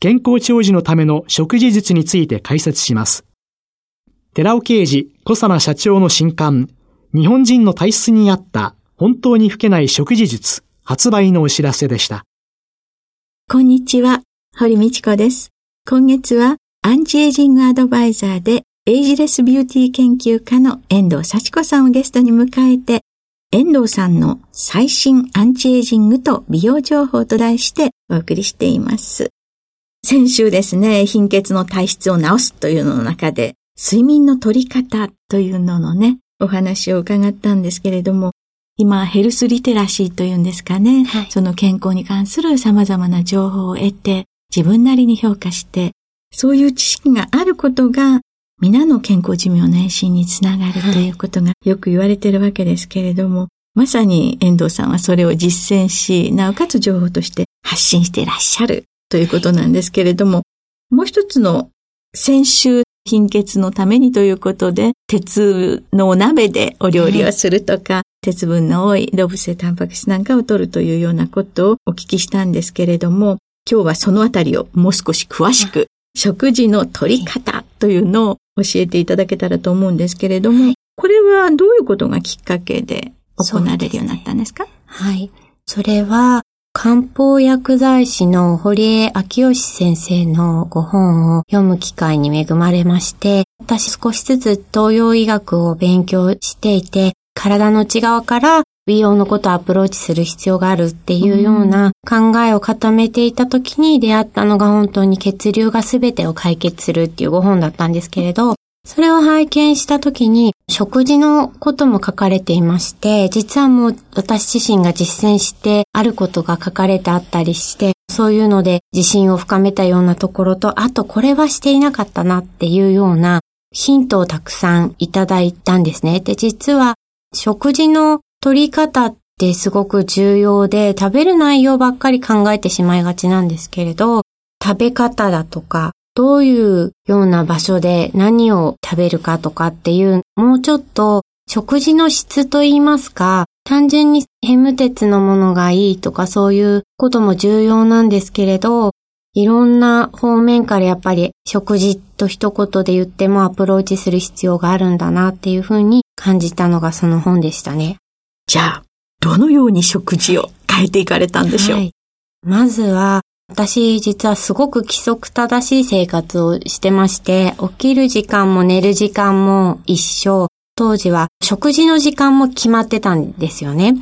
健康長寿のための食事術について解説します。寺尾啓治小佐奈社長の新刊、日本人の体質に合った本当に老けない食事術発売のお知らせでした。こんにちは、堀道子です。今月はアンチエイジングアドバイザーでエイジレスビューティー研究家の遠藤幸子さんをゲストに迎えて、遠藤さんの最新アンチエイジングと美容情報と題してお送りしています。先週ですね、貧血の体質を治すというのの中で、睡眠の取り方というののね、お話を伺ったんですけれども、今、ヘルスリテラシーというんですかね、はい、その健康に関する様々な情報を得て、自分なりに評価して、そういう知識があることが、皆の健康寿命の延伸につながるということがよく言われているわけですけれども、まさに遠藤さんはそれを実践し、なおかつ情報として発信していらっしゃるということなんですけれども、もう一つの先週貧血のためにということで、鉄のお鍋でお料理をするとか、はい、鉄分の多い動物性タンパク質なんかを取るというようなことをお聞きしたんですけれども、今日はそのあたりをもう少し詳しく、食事の取り方というのを教えていただけたらと思うんですけれども、はい、これはどういうことがきっかけで行われるようになったんですか、ね、はい。それは、漢方薬剤師の堀江明義先生のご本を読む機会に恵まれまして、私少しずつ東洋医学を勉強していて、体の内側から美容のことをアプローチする必要があるっていうような考えを固めていた時に出会ったのが本当に血流が全てを解決するっていうご本だったんですけれど、それを拝見したときに、食事のことも書かれていまして、実はもう私自身が実践してあることが書かれてあったりして、そういうので自信を深めたようなところと、あとこれはしていなかったなっていうようなヒントをたくさんいただいたんですね。で、実は食事の取り方ってすごく重要で、食べる内容ばっかり考えてしまいがちなんですけれど、食べ方だとか、どういうような場所で何を食べるかとかっていう、もうちょっと食事の質と言いますか、単純にヘム鉄のものがいいとかそういうことも重要なんですけれど、いろんな方面からやっぱり食事と一言で言ってもアプローチする必要があるんだなっていうふうに感じたのがその本でしたね。じゃあ、どのように食事を変えていかれたんでしょう、はい、まずは、私実はすごく規則正しい生活をしてまして、起きる時間も寝る時間も一緒。当時は食事の時間も決まってたんですよね。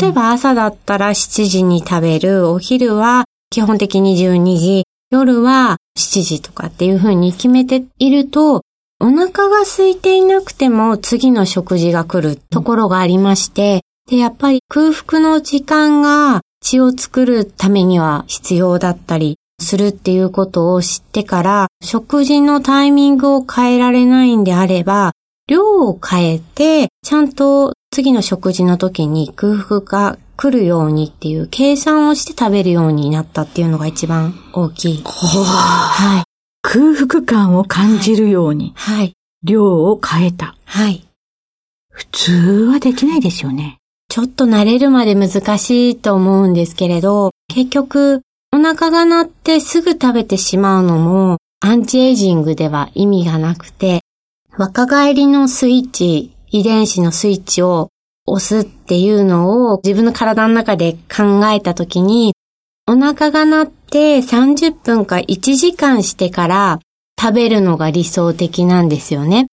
例えば朝だったら7時に食べる、お昼は基本的に12時、夜は7時とかっていう風に決めていると、お腹が空いていなくても次の食事が来るところがありまして、で、やっぱり空腹の時間が血を作るためには必要だったりするっていうことを知ってから、食事のタイミングを変えられないんであれば、量を変えて、ちゃんと次の食事の時に空腹が来るようにっていう計算をして食べるようになったっていうのが一番大きい。はい。空腹感を感じるように。はい。量を変えた。はい。普通はできないですよね。ちょっと慣れるまで難しいと思うんですけれど、結局、お腹が鳴ってすぐ食べてしまうのも、アンチエイジングでは意味がなくて、若返りのスイッチ、遺伝子のスイッチを押すっていうのを自分の体の中で考えたときに、お腹が鳴って30分か1時間してから食べるのが理想的なんですよね。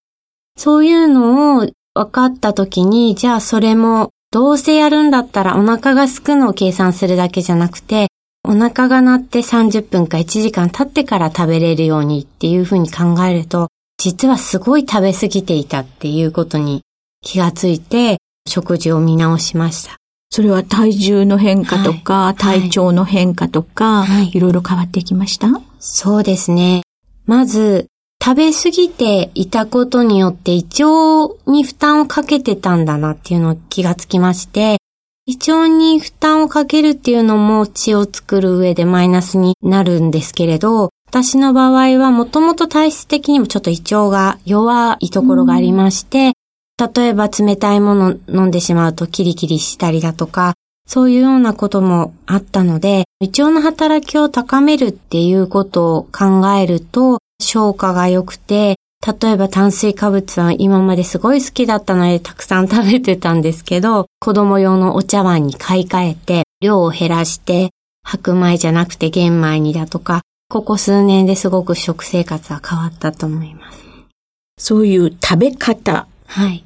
そういうのを分かった時に、じゃあそれもどうせやるんだったらお腹が空くのを計算するだけじゃなくて、お腹が鳴って30分か1時間経ってから食べれるようにっていうふうに考えると、実はすごい食べ過ぎていたっていうことに気がついて、食事を見直しました。それは体重の変化とか、はい、体調の変化とか、はい、いろいろ変わってきました？そうですね。まず、食べ過ぎていたことによって胃腸に負担をかけてたんだなっていうのを気がつきまして、胃腸に負担をかけるっていうのも血を作る上でマイナスになるんですけれど、私の場合はもともと体質的にもちょっと胃腸が弱いところがありまして、例えば冷たいもの飲んでしまうとキリキリしたりだとか、そういうようなこともあったので、胃腸の働きを高めるっていうことを考えると、消化が良くて、例えば炭水化物は今まですごい好きだったのでたくさん食べてたんですけど、子供用のお茶碗に買い替えて、量を減らして、白米じゃなくて玄米にだとか、ここ数年ですごく食生活は変わったと思います。そういう食べ方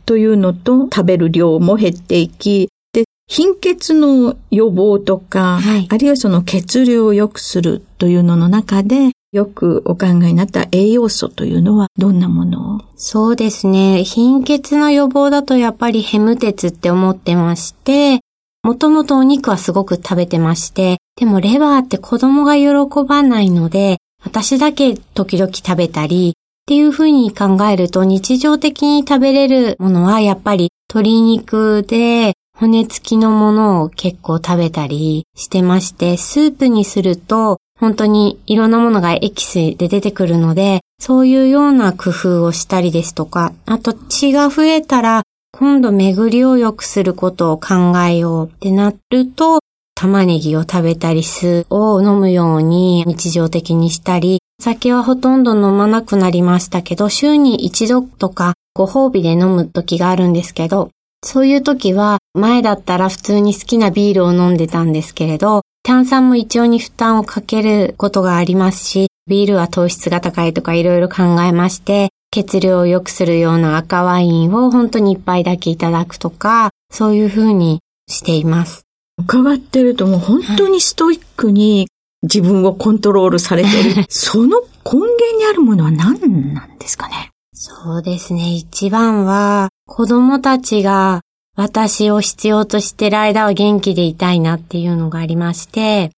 というのと、はい、食べる量も減っていき、で、貧血の予防とか、はい、あるいはその血流を良くするというのの中で、よくお考えになった栄養素というのはどんなもの？そうですね。貧血の予防だとやっぱりヘム鉄って思ってまして、もともとお肉はすごく食べてまして、でもレバーって子供が喜ばないので、私だけ時々食べたり、っていうふうに考えると日常的に食べれるものはやっぱり鶏肉で骨付きのものを結構食べたりしてまして、スープにすると本当にいろんなものがエキスで出てくるので、そういうような工夫をしたりですとか、あと血が増えたら今度巡りを良くすることを考えようってなると、玉ねぎを食べたり酢を飲むように日常的にしたり、酒はほとんど飲まなくなりましたけど、週に一度とかご褒美で飲む時があるんですけど、そういう時は前だったら普通に好きなビールを飲んでたんですけれど、炭酸も胃腸に負担をかけることがありますし、ビールは糖質が高いとかいろいろ考えまして、血流を良くするような赤ワインを本当に一杯だけいただくとか、そういうふうにしています。伺ってるともう本当にストイックに自分をコントロールされてる。その根源にあるものは何なんですかね？そうですね。一番は子供たちが私を必要としてる間は元気でいたいなっていうのがありまして、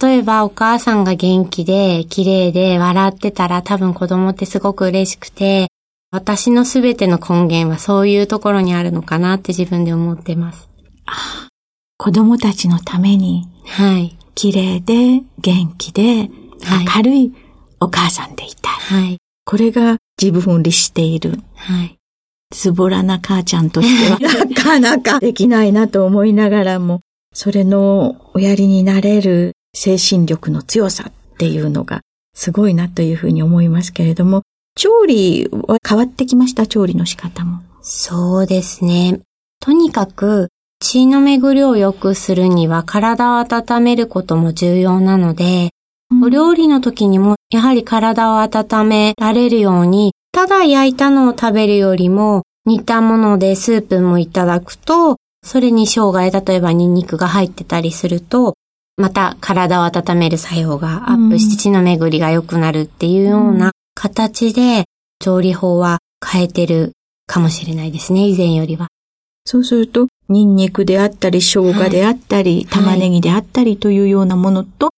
例えばお母さんが元気で綺麗で笑ってたら多分子供ってすごく嬉しくて、私のすべての根源はそういうところにあるのかなって自分で思ってます。あ子供たちのために、はい。綺麗で元気で明るいお母さんでいたい。はい。これが自分を律している。はい。ズボラな母ちゃんとしては、なかなかできないなと思いながらも、それのおやりになれる精神力の強さっていうのがすごいなというふうに思いますけれども、調理は変わってきました？調理の仕方も。そうですね。とにかく、血の巡りを良くするには体を温めることも重要なので、お料理の時にもやはり体を温められるようにただ焼いたのを食べるよりも、煮たものでスープもいただくと、それに生姜や例えばニンニクが入ってたりすると、また体を温める作用がアップして血の巡りが良くなるっていうような形で調理法は変えてるかもしれないですね、以前よりは。そうすると、ニンニクであったり、生姜であったり、はい、玉ねぎであったりというようなものと、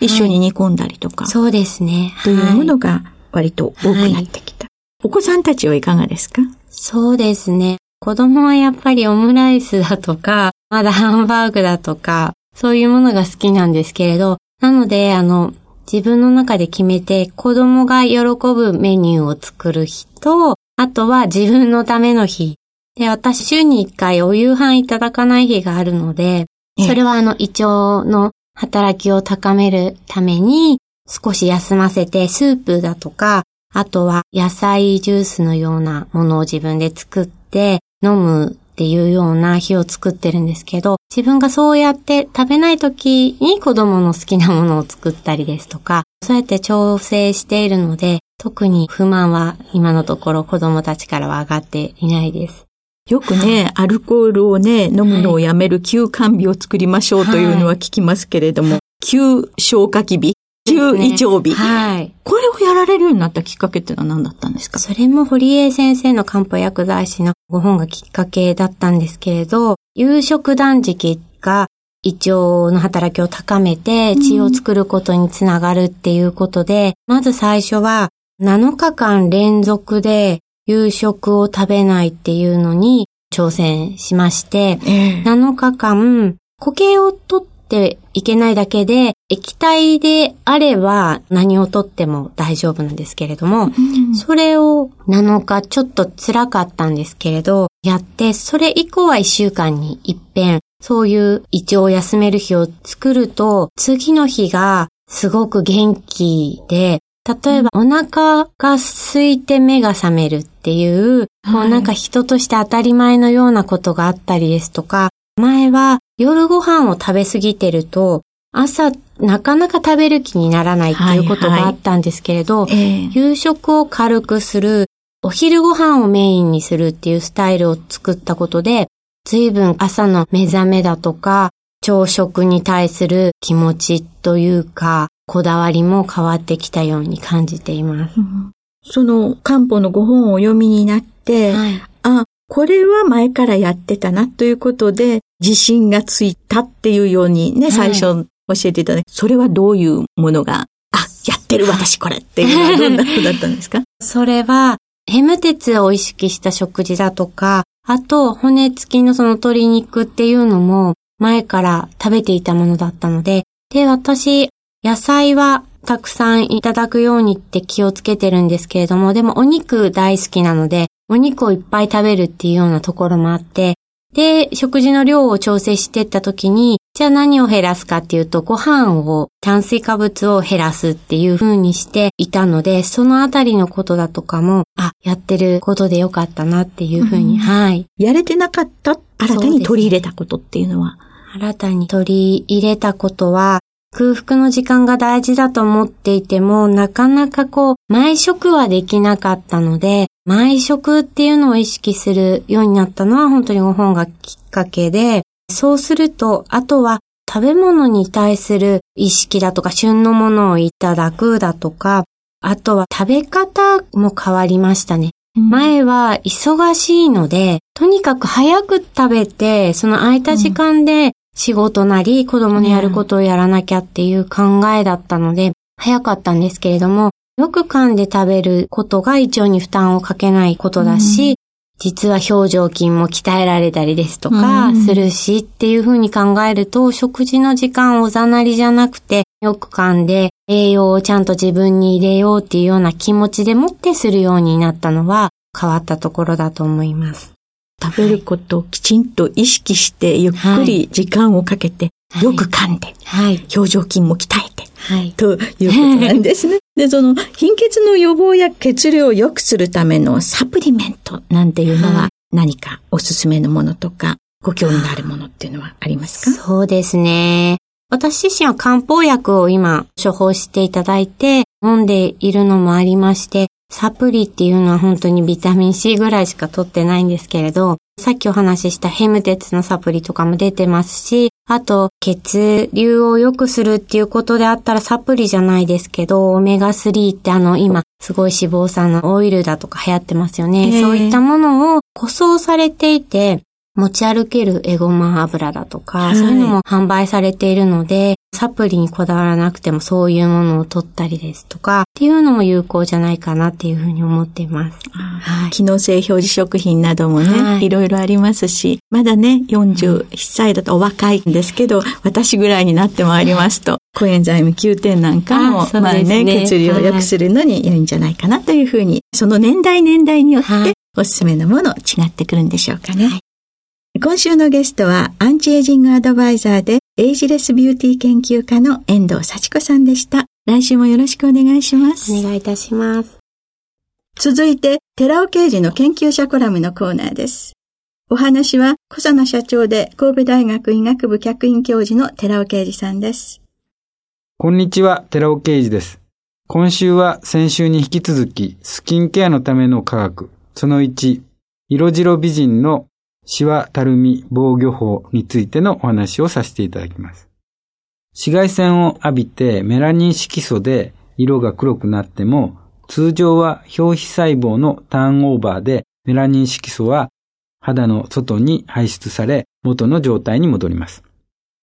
一緒に煮込んだりとか、はい、そうですね。というものが割と多くなってきた。お子さんたちはいかがですか？そうですね。子供はやっぱりオムライスだとか、まだハンバーグだとか、そういうものが好きなんですけれど、なので、あの、自分の中で決めて子供が喜ぶメニューを作る日と、あとは自分のための日。で、私週に一回お夕飯いただかない日があるので、それはあの胃腸の働きを高めるために少し休ませてスープだとかあとは野菜ジュースのようなものを自分で作って飲むっていうような日を作ってるんですけど、自分がそうやって食べない時に子供の好きなものを作ったりですとか、そうやって調整しているので、特に不満は今のところ子供たちからは上がっていないです。よくね、アルコールをね、飲むのをやめる休肝日を作りましょうというのは聞きますけれども、はい、休消化器日、休胃腸日。はい。これをやられるようになったきっかけっていうのは何だったんですか？それも堀江先生の漢方薬剤師のご本がきっかけだったんですけれど、夕食断食が胃腸の働きを高めて血を作ることにつながるっていうことで、うん、まず最初は7日間連続で夕食を食べないっていうのに挑戦しまして、えー、7日間固形を取っていけないだけで、液体であれば何をとっても大丈夫なんですけれども、うん、それを7日ちょっと辛かったんですけれど、やって、それ以降は1週間に一遍、そういう胃腸を休める日を作ると、次の日がすごく元気で、例えばお腹が空いて目が覚めるっていう、もうなんか人として当たり前のようなことがあったりですとか、前は夜ご飯を食べ過ぎてると、朝なかなか食べる気にならないっていうことがあったんですけれど、はい。はい。えー、夕食を軽くする、お昼ご飯をメインにするっていうスタイルを作ったことで、随分朝の目覚めだとか、朝食に対する気持ちというか、こだわりも変わってきたように感じています。うん、その漢方のご本をお読みになって、はい、あ、これは前からやってたなということで、自信がついたっていうようにね、最初教えていただいて、それはどういうものが、あ、やってる私これっていうのはどんなことだったんですか？それは、ヘム鉄を意識した食事だとか、あと骨付きのその鶏肉っていうのも前から食べていたものだったので、で、私、野菜はたくさんいただくようにって気をつけてるんですけれども、でもお肉大好きなので、お肉をいっぱい食べるっていうようなところもあって、で、食事の量を調整していった時に、じゃあ何を減らすかっていうと、ご飯を、炭水化物を減らすっていう風にしていたので、そのあたりのことだとかも、あ、やってることでよかったなっていう風に、うん、はい。やれてなかった？新たに取り入れたことっていうのは？新たに取り入れたことは、空腹の時間が大事だと思っていても、なかなかこう、毎食はできなかったので、毎食っていうのを意識するようになったのは本当にご本がきっかけで、そうすると、あとは食べ物に対する意識だとか、旬のものをいただくだとか、あとは食べ方も変わりましたね。前は忙しいので、とにかく早く食べて、その空いた時間で仕事なり子供のやることをやらなきゃっていう考えだったので、早かったんですけれども、よく噛んで食べることが胃腸に負担をかけないことだし、実は表情筋も鍛えられたりですとか、するしっていうふうに考えると、食事の時間おざなりじゃなくて、よく噛んで栄養をちゃんと自分に入れようっていうような気持ちでもってするようになったのは変わったところだと思います。食べることをきちんと意識して、ゆっくり時間をかけて、よく噛んで、はい、表情筋も鍛えて、はい、ということなんですね。で、その貧血の予防や血流を良くするためのサプリメントなんていうのは何かおすすめのものとか、ご興味のあるものっていうのはありますか？そうですね。私自身は漢方薬を今処方していただいて飲んでいるのもありまして、サプリっていうのは本当にビタミン C ぐらいしか取ってないんですけれど、さっきお話ししたヘム鉄のサプリとかも出てますし、あと血流を良くするっていうことであったらサプリじゃないですけど、オメガ3ってあの今すごい脂肪酸のオイルだとか流行ってますよね。そういったものを舗装されていて、持ち歩けるエゴマ油だとか、はい、そういうのも販売されているので、サプリにこだわらなくてもそういうものを取ったりですとか、っていうのも有効じゃないかなっていうふうに思っています。はい、機能性表示食品などもね、はい、いろいろありますし、まだね、41歳だとお若いんですけど、私ぐらいになってまいりますと、コエンザイム9点なんかも、あまあね、血流を良くするのに良いんじゃないかなというふうに、その年代年代によって、おすすめのもの違ってくるんでしょうかね。はい今週のゲストはアンチエイジングアドバイザーでエイジレスビューティー研究家の遠藤幸子さんでした。来週もよろしくお願いします。お願いいたします。続いて、寺尾刑事の研究者コラムのコーナーです。お話は小佐奈社長で神戸大学医学部客員教授の寺尾啓二さんです。こんにちは、寺尾啓二です。今週は先週に引き続き、スキンケアのための科学、その1、色白美人のシワたるみ防御法についてのお話をさせていただきます。紫外線を浴びてメラニン色素で色が黒くなっても、通常は表皮細胞のターンオーバーでメラニン色素は肌の外に排出され元の状態に戻ります。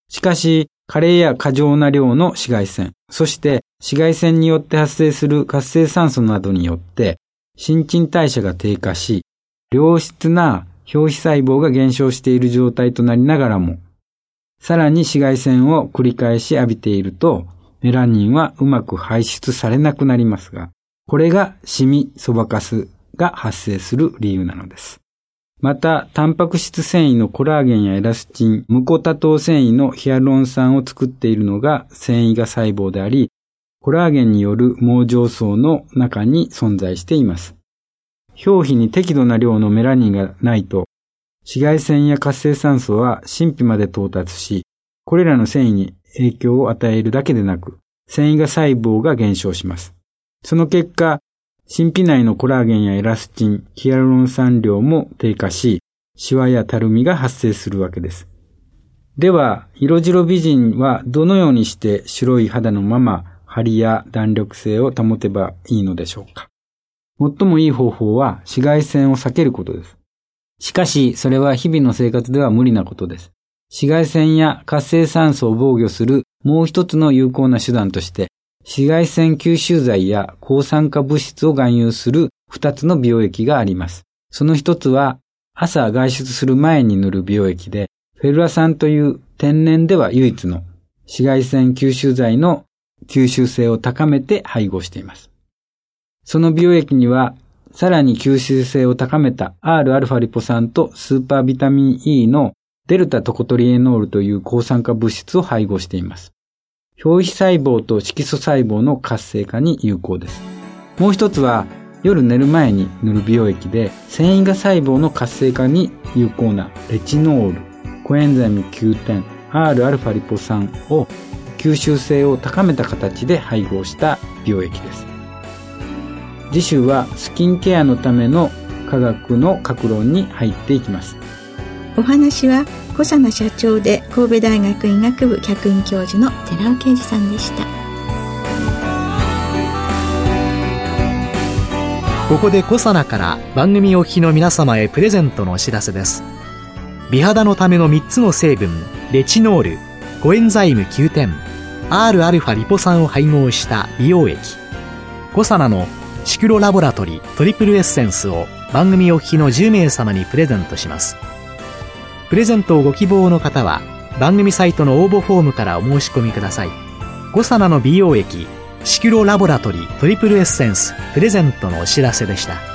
しかし、加齢や過剰な量の紫外線、そして紫外線によって発生する活性酸素などによって新陳代謝が低下し、良質な表皮細胞が減少している状態となりながらも、さらに紫外線を繰り返し浴びていると、メラニンはうまく排出されなくなりますが、これがシミ、ソバカスが発生する理由なのです。また、タンパク質繊維のコラーゲンやエラスチン、無コ多糖繊維のヒアルロン酸を作っているのが繊維が細胞であり、コラーゲンによる網状層の中に存在しています。表皮に適度な量のメラニンがないと、紫外線や活性酸素は神秘まで到達し、これらの繊維に影響を与えるだけでなく、繊維が細胞が減少します。その結果、神秘内のコラーゲンやエラスチン、ヒアルロン酸量も低下し、シワやたるみが発生するわけです。では、色白美人はどのようにして白い肌のまま張りや弾力性を保てばいいのでしょうか？最もいい方法は紫外線を避けることです。しかし、それは日々の生活では無理なことです。紫外線や活性酸素を防御するもう一つの有効な手段として、紫外線吸収剤や抗酸化物質を含有する二つの美容液があります。その一つは朝外出する前に塗る美容液で、フェルラ酸という天然では唯一の紫外線吸収剤の吸収性を高めて配合しています。その美容液には、さらに吸収性を高めた Rα リポ酸とスーパービタミン E のデルタトコトリエノールという抗酸化物質を配合しています。表皮細胞と色素細胞の活性化に有効です。もう一つは、夜寝る前に塗る美容液で、繊維が細胞の活性化に有効なレチノール、コエンザイム9点、Rα リポ酸を吸収性を高めた形で配合した美容液です。次週はスキンケアのための科学の格論に入っていきます。お話は小佐奈社長で神戸大学医学部客員教授の寺尾啓二さんでした。ここでコサナから番組お聞きの皆様へプレゼントのお知らせです。美肌のための3つの成分レチノールコエンザイム Q10 Rα リポ酸を配合した美容液。コサナのシクロラボラトリトリプルエッセンスを番組お聞きの10名様にプレゼントしますプレゼントをご希望の方は番組サイトの応募フォームからお申し込みください。5皿の美容液、シクロラボラトリトリプルエッセンスプレゼントのお知らせでした。